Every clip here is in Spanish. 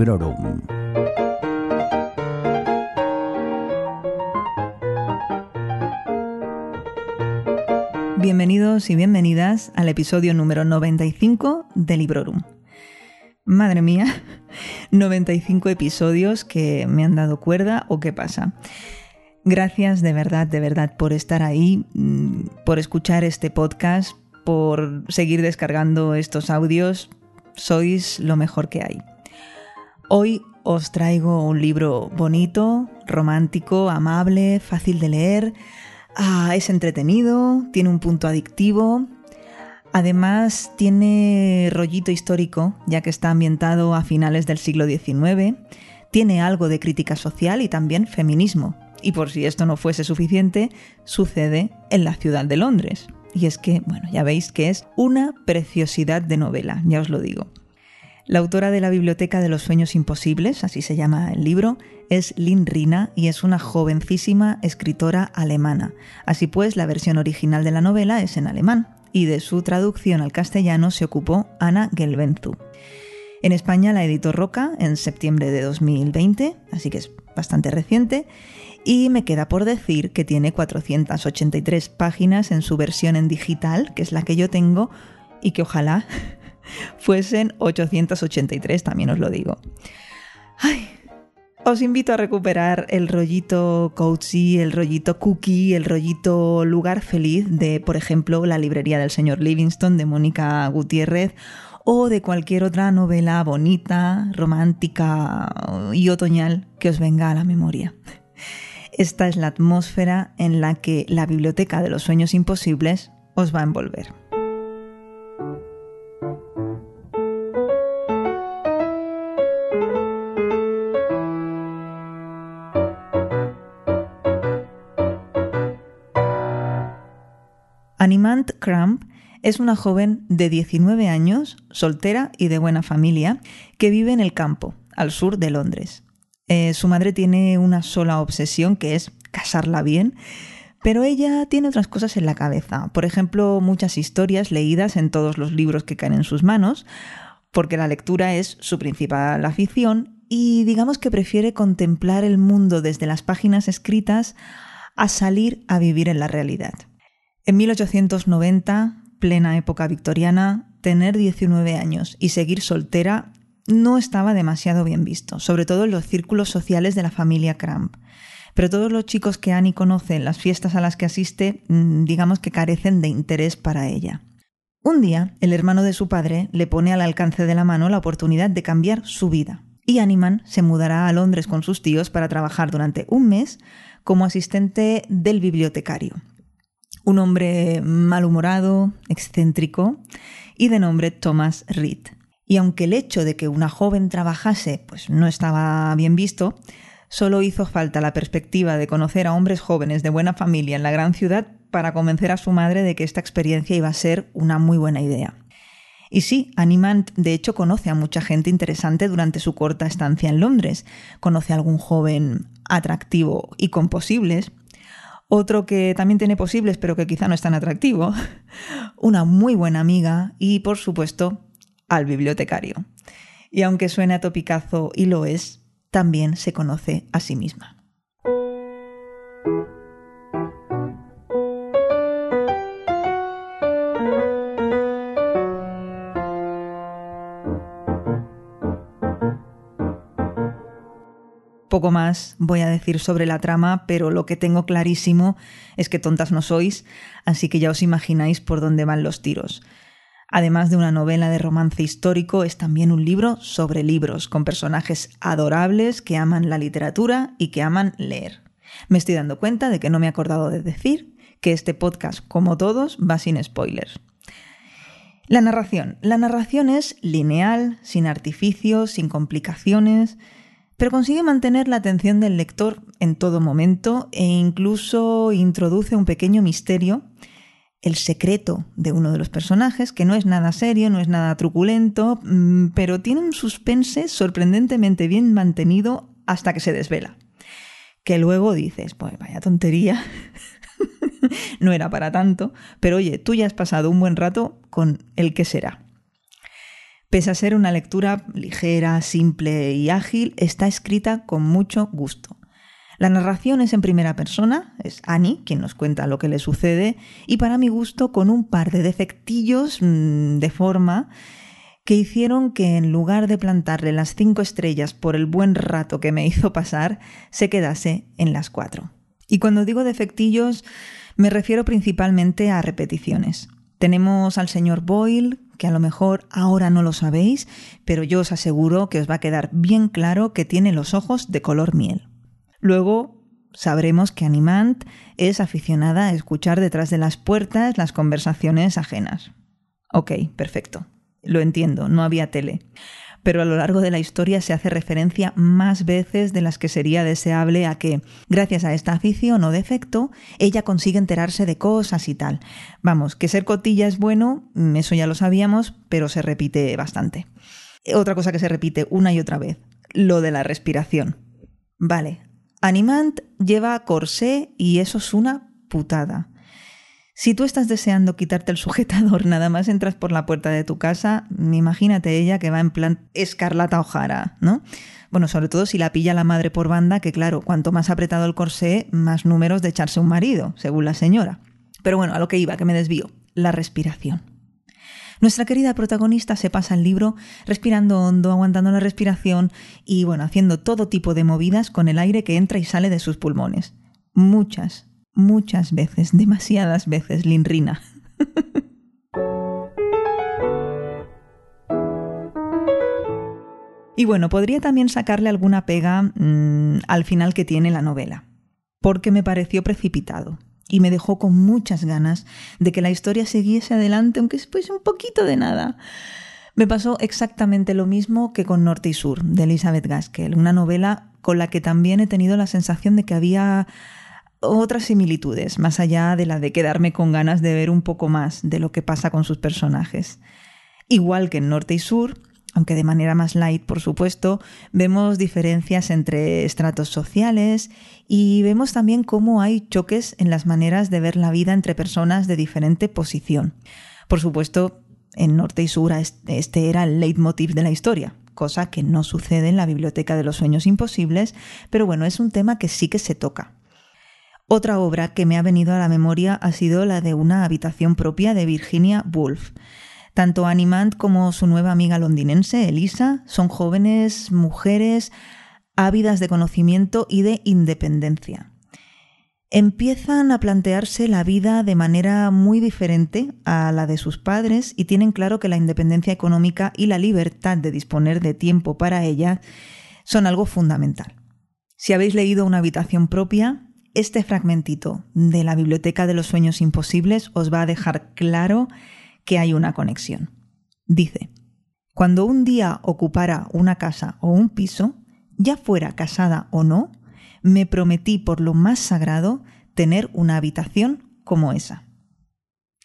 Librorum. Bienvenidos y bienvenidas al episodio número 95 de Librorum. Madre mía, 95 episodios que me han dado cuerda o qué pasa. Gracias de verdad, de verdad por estar ahí, mm, por escuchar este podcast, por seguir descargando estos audios. Sois lo mejor que hay. Hoy os traigo un libro bonito, romántico, amable, fácil de leer Ah, es entretenido, tiene un punto adictivo. Además, tiene rollito histórico, ya que está ambientado a finales del siglo XIX. Tiene algo de crítica social y también feminismo. Y por si esto no fuese suficiente, sucede en la ciudad de Londres. Y es que, bueno, ya veis que es una preciosidad de novela, ya os lo digo. La autora de la Biblioteca de los Sueños Imposibles, así se llama el libro, es Lynn Rina y es una jovencísima escritora alemana. Así pues, la versión original de la novela es en alemán y de su traducción al castellano se ocupó Ana Gelbenzu. En España la editó Roca en septiembre de 2020, así que es bastante reciente, y me queda por decir que tiene 483 páginas en su versión en digital, que es la que yo tengo, y que ojalá fuesen 883, también os lo digo. Os invito a recuperar el rollito cozy, el rollito cookie, el rollito lugar feliz de, por ejemplo, La librería del señor Livingston de Mónica Gutiérrez o de cualquier otra novela bonita, romántica y otoñal que os venga a la memoria. Esta es la atmósfera en la que la Biblioteca de los Sueños Imposibles os va a envolver. Animant Cramp es una joven de 19 años, soltera y de buena familia, que vive en el campo, al sur de Londres. Eh, su madre tiene una sola obsesión, que es casarla bien, pero ella tiene otras cosas en la cabeza. Por ejemplo, muchas historias leídas en todos los libros que caen en sus manos, porque la lectura es su principal afición y digamos que prefiere contemplar el mundo desde las páginas escritas a salir a vivir en la realidad. En 1890, plena época victoriana, tener 19 años y seguir soltera no estaba demasiado bien visto, sobre todo en los círculos sociales de la familia Cramp. Pero todos los chicos que Annie conoce en las fiestas a las que asiste, mm, digamos que carecen de interés para ella. Un día, el hermano de su padre le pone al alcance de la mano la oportunidad de cambiar su vida, y Animan se mudará a Londres con sus tíos para trabajar durante un mes como asistente del bibliotecario un hombre malhumorado, excéntrico y de nombre Thomas Reed. Y aunque el hecho de que una joven trabajase pues no estaba bien visto, solo hizo falta la perspectiva de conocer a hombres jóvenes de buena familia en la gran ciudad para convencer a su madre de que esta experiencia iba a ser una muy buena idea. Y sí, Animant de hecho conoce a mucha gente interesante durante su corta estancia en Londres. Conoce a algún joven atractivo y con posibles, otro que también tiene posibles, pero que quizá no es tan atractivo. Una muy buena amiga y, por supuesto, al bibliotecario. Y aunque suene a topicazo y lo es, también se conoce a sí misma. Poco más voy a decir sobre la trama, pero lo que tengo clarísimo es que tontas no sois, así que ya os imagináis por dónde van los tiros. Además de una novela de romance histórico, es también un libro sobre libros, con personajes adorables que aman la literatura y que aman leer. Me estoy dando cuenta de que no me he acordado de decir que este podcast, como todos, va sin spoilers. La narración. La narración es lineal, sin artificios, sin complicaciones pero consigue mantener la atención del lector en todo momento e incluso introduce un pequeño misterio, el secreto de uno de los personajes, que no es nada serio, no es nada truculento, mm, pero tiene un suspense sorprendentemente bien mantenido hasta que se desvela. Que luego dices, pues vaya tontería, no era para tanto, pero oye, tú ya has pasado un buen rato con el que será. Pese a ser una lectura ligera, simple y ágil, está escrita con mucho gusto. La narración es en primera persona, es Annie quien nos cuenta lo que le sucede, y para mi gusto con un par de defectillos mm, de forma que hicieron que en lugar de plantarle las cinco estrellas por el buen rato que me hizo pasar, se quedase en las cuatro. Y cuando digo defectillos, me refiero principalmente a repeticiones. Tenemos al señor Boyle, que a lo mejor ahora no lo sabéis, pero yo os aseguro que os va a quedar bien claro que tiene los ojos de color miel. Luego sabremos que Animant es aficionada a escuchar detrás de las puertas las conversaciones ajenas. Ok, perfecto. Lo entiendo, no había tele pero a lo largo de la historia se hace referencia más veces de las que sería deseable a que, gracias a esta afición o defecto, ella consigue enterarse de cosas y tal. Vamos, que ser cotilla es bueno, eso ya lo sabíamos, pero se repite bastante. Otra cosa que se repite una y otra vez, lo de la respiración. Vale, Animant lleva corsé y eso es una putada. Si tú estás deseando quitarte el sujetador nada más entras por la puerta de tu casa, imagínate ella que va en plan escarlata ojara, ¿no? Bueno, sobre todo si la pilla la madre por banda, que claro, cuanto más apretado el corsé, más números de echarse un marido, según la señora. Pero bueno, a lo que iba, que me desvío, la respiración. Nuestra querida protagonista se pasa el libro respirando hondo, aguantando la respiración y bueno, haciendo todo tipo de movidas con el aire que entra y sale de sus pulmones. Muchas, muchas veces, demasiadas veces, Linrina. y bueno, podría también sacarle alguna pega mm, al final que tiene la novela, porque me pareció precipitado y me dejó con muchas ganas de que la historia siguiese adelante, aunque fuese un poquito de nada. Me pasó exactamente lo mismo que con Norte y Sur, de Elizabeth Gaskell, una novela con la que también he tenido la sensación de que había otras similitudes, más allá de la de quedarme con ganas de ver un poco más de lo que pasa con sus personajes. Igual que en Norte y Sur, aunque de manera más light, por supuesto, vemos diferencias entre estratos sociales y vemos también cómo hay choques en las maneras de ver la vida entre personas de diferente posición. Por supuesto, en Norte y Sur este era el leitmotiv de la historia, cosa que no sucede en la Biblioteca de los Sueños Imposibles, pero bueno, es un tema que sí que se toca. Otra obra que me ha venido a la memoria ha sido la de una habitación propia de Virginia Woolf. Tanto Animant como su nueva amiga londinense, Elisa, son jóvenes mujeres ávidas de conocimiento y de independencia. Empiezan a plantearse la vida de manera muy diferente a la de sus padres y tienen claro que la independencia económica y la libertad de disponer de tiempo para ella son algo fundamental. Si habéis leído Una habitación propia, este fragmentito de la Biblioteca de los Sueños Imposibles os va a dejar claro que hay una conexión. Dice, cuando un día ocupara una casa o un piso, ya fuera casada o no, me prometí por lo más sagrado tener una habitación como esa.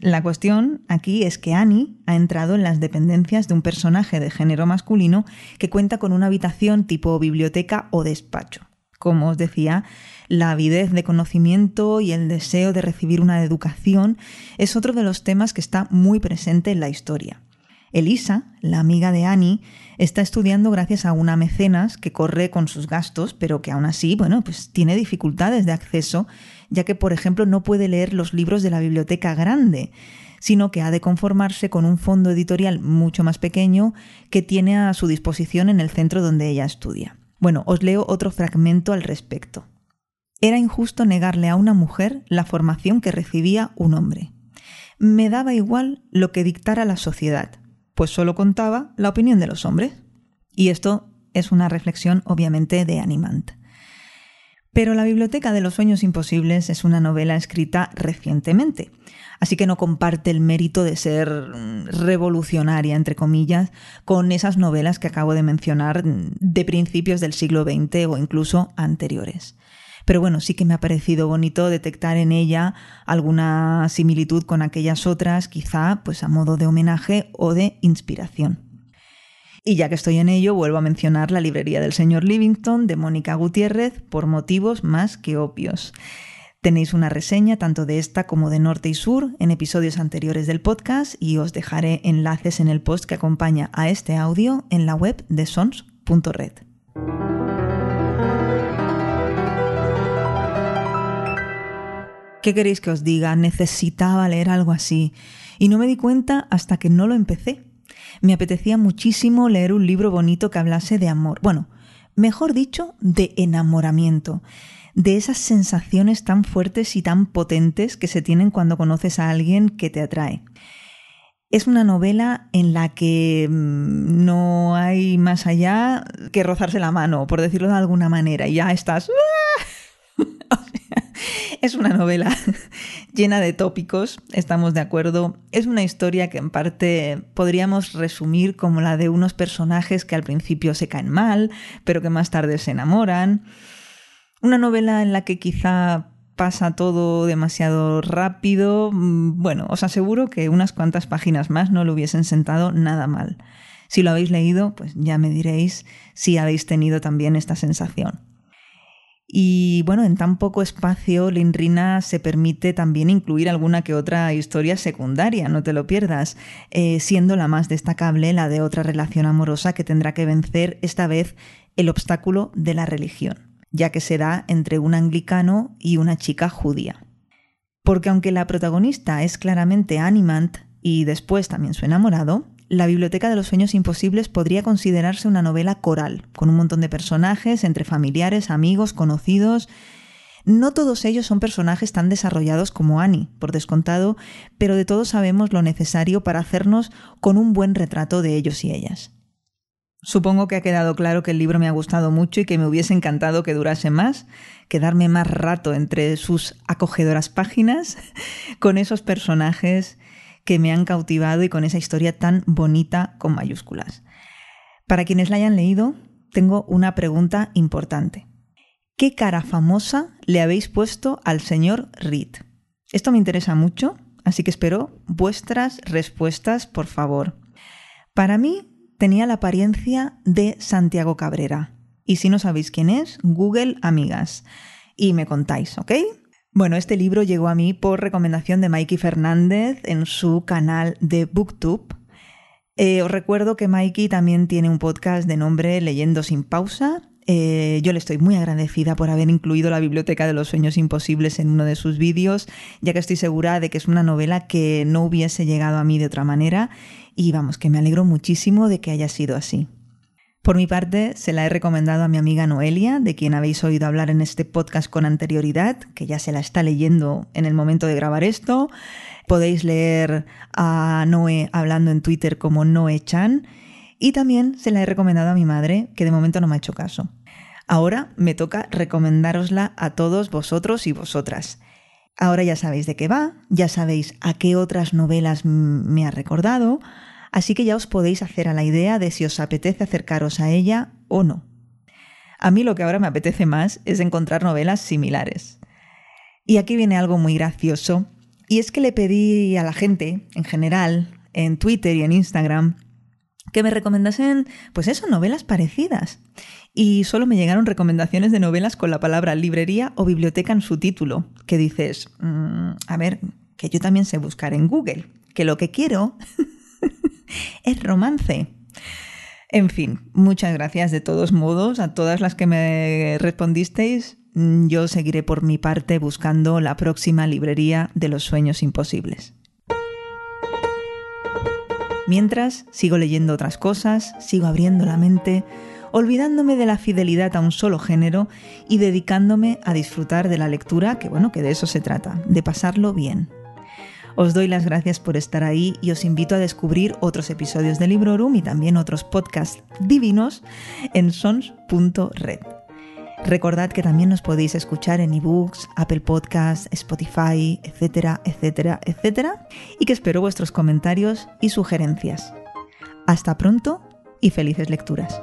La cuestión aquí es que Annie ha entrado en las dependencias de un personaje de género masculino que cuenta con una habitación tipo biblioteca o despacho. Como os decía, la avidez de conocimiento y el deseo de recibir una educación es otro de los temas que está muy presente en la historia. Elisa, la amiga de Annie, está estudiando gracias a una mecenas que corre con sus gastos, pero que aún así, bueno, pues tiene dificultades de acceso, ya que, por ejemplo, no puede leer los libros de la biblioteca grande, sino que ha de conformarse con un fondo editorial mucho más pequeño que tiene a su disposición en el centro donde ella estudia. Bueno, os leo otro fragmento al respecto. Era injusto negarle a una mujer la formación que recibía un hombre. Me daba igual lo que dictara la sociedad, pues solo contaba la opinión de los hombres. Y esto es una reflexión obviamente de Animant. Pero La Biblioteca de los Sueños Imposibles es una novela escrita recientemente, así que no comparte el mérito de ser mm, revolucionaria, entre comillas, con esas novelas que acabo de mencionar de principios del siglo XX o incluso anteriores. Pero bueno, sí que me ha parecido bonito detectar en ella alguna similitud con aquellas otras, quizá pues a modo de homenaje o de inspiración. Y ya que estoy en ello, vuelvo a mencionar la librería del señor Livington de Mónica Gutiérrez por motivos más que obvios. Tenéis una reseña tanto de esta como de Norte y Sur en episodios anteriores del podcast y os dejaré enlaces en el post que acompaña a este audio en la web de sons.red. ¿Qué queréis que os diga? Necesitaba leer algo así y no me di cuenta hasta que no lo empecé. Me apetecía muchísimo leer un libro bonito que hablase de amor. Bueno, mejor dicho, de enamoramiento de esas sensaciones tan fuertes y tan potentes que se tienen cuando conoces a alguien que te atrae. Es una novela en la que mm, no hay más allá que rozarse la mano, por decirlo de alguna manera, y ya estás... es una novela llena de tópicos, estamos de acuerdo. Es una historia que en parte podríamos resumir como la de unos personajes que al principio se caen mal, pero que más tarde se enamoran. Una novela en la que quizá pasa todo demasiado rápido. Mm, bueno, os aseguro que unas cuantas páginas más no lo hubiesen sentado nada mal. Si lo habéis leído, pues ya me diréis si habéis tenido también esta sensación. Y bueno, en tan poco espacio, Linrina se permite también incluir alguna que otra historia secundaria, no te lo pierdas, eh, siendo la más destacable la de otra relación amorosa que tendrá que vencer esta vez el obstáculo de la religión ya que se da entre un anglicano y una chica judía. Porque aunque la protagonista es claramente Animant y después también su enamorado, la Biblioteca de los Sueños Imposibles podría considerarse una novela coral, con un montón de personajes entre familiares, amigos, conocidos. No todos ellos son personajes tan desarrollados como Annie, por descontado, pero de todos sabemos lo necesario para hacernos con un buen retrato de ellos y ellas. Supongo que ha quedado claro que el libro me ha gustado mucho y que me hubiese encantado que durase más, quedarme más rato entre sus acogedoras páginas, con esos personajes que me han cautivado y con esa historia tan bonita con mayúsculas. Para quienes la hayan leído, tengo una pregunta importante. ¿Qué cara famosa le habéis puesto al señor Reed? Esto me interesa mucho, así que espero vuestras respuestas, por favor. Para mí, tenía la apariencia de Santiago Cabrera. Y si no sabéis quién es, Google Amigas. Y me contáis, ¿ok? Bueno, este libro llegó a mí por recomendación de Mikey Fernández en su canal de Booktube. Eh, os recuerdo que Mikey también tiene un podcast de nombre Leyendo sin pausa. Eh, yo le estoy muy agradecida por haber incluido la Biblioteca de los Sueños Imposibles en uno de sus vídeos, ya que estoy segura de que es una novela que no hubiese llegado a mí de otra manera y vamos, que me alegro muchísimo de que haya sido así. Por mi parte, se la he recomendado a mi amiga Noelia, de quien habéis oído hablar en este podcast con anterioridad, que ya se la está leyendo en el momento de grabar esto. Podéis leer a Noé hablando en Twitter como Noé-chan. Y también se la he recomendado a mi madre, que de momento no me ha hecho caso. Ahora me toca recomendárosla a todos vosotros y vosotras. Ahora ya sabéis de qué va, ya sabéis a qué otras novelas me ha recordado, así que ya os podéis hacer a la idea de si os apetece acercaros a ella o no. A mí lo que ahora me apetece más es encontrar novelas similares. Y aquí viene algo muy gracioso, y es que le pedí a la gente, en general, en Twitter y en Instagram, que me recomendasen, pues eso, novelas parecidas. Y solo me llegaron recomendaciones de novelas con la palabra librería o biblioteca en su título, que dices, mm, a ver, que yo también sé buscar en Google, que lo que quiero es romance. En fin, muchas gracias de todos modos a todas las que me respondisteis. Yo seguiré por mi parte buscando la próxima librería de los sueños imposibles. Mientras, sigo leyendo otras cosas, sigo abriendo la mente, olvidándome de la fidelidad a un solo género y dedicándome a disfrutar de la lectura, que bueno, que de eso se trata, de pasarlo bien. Os doy las gracias por estar ahí y os invito a descubrir otros episodios de Librorum y también otros podcasts divinos en sons.red. Recordad que también nos podéis escuchar en ebooks, Apple Podcasts, Spotify, etcétera, etcétera, etcétera, y que espero vuestros comentarios y sugerencias. Hasta pronto y felices lecturas.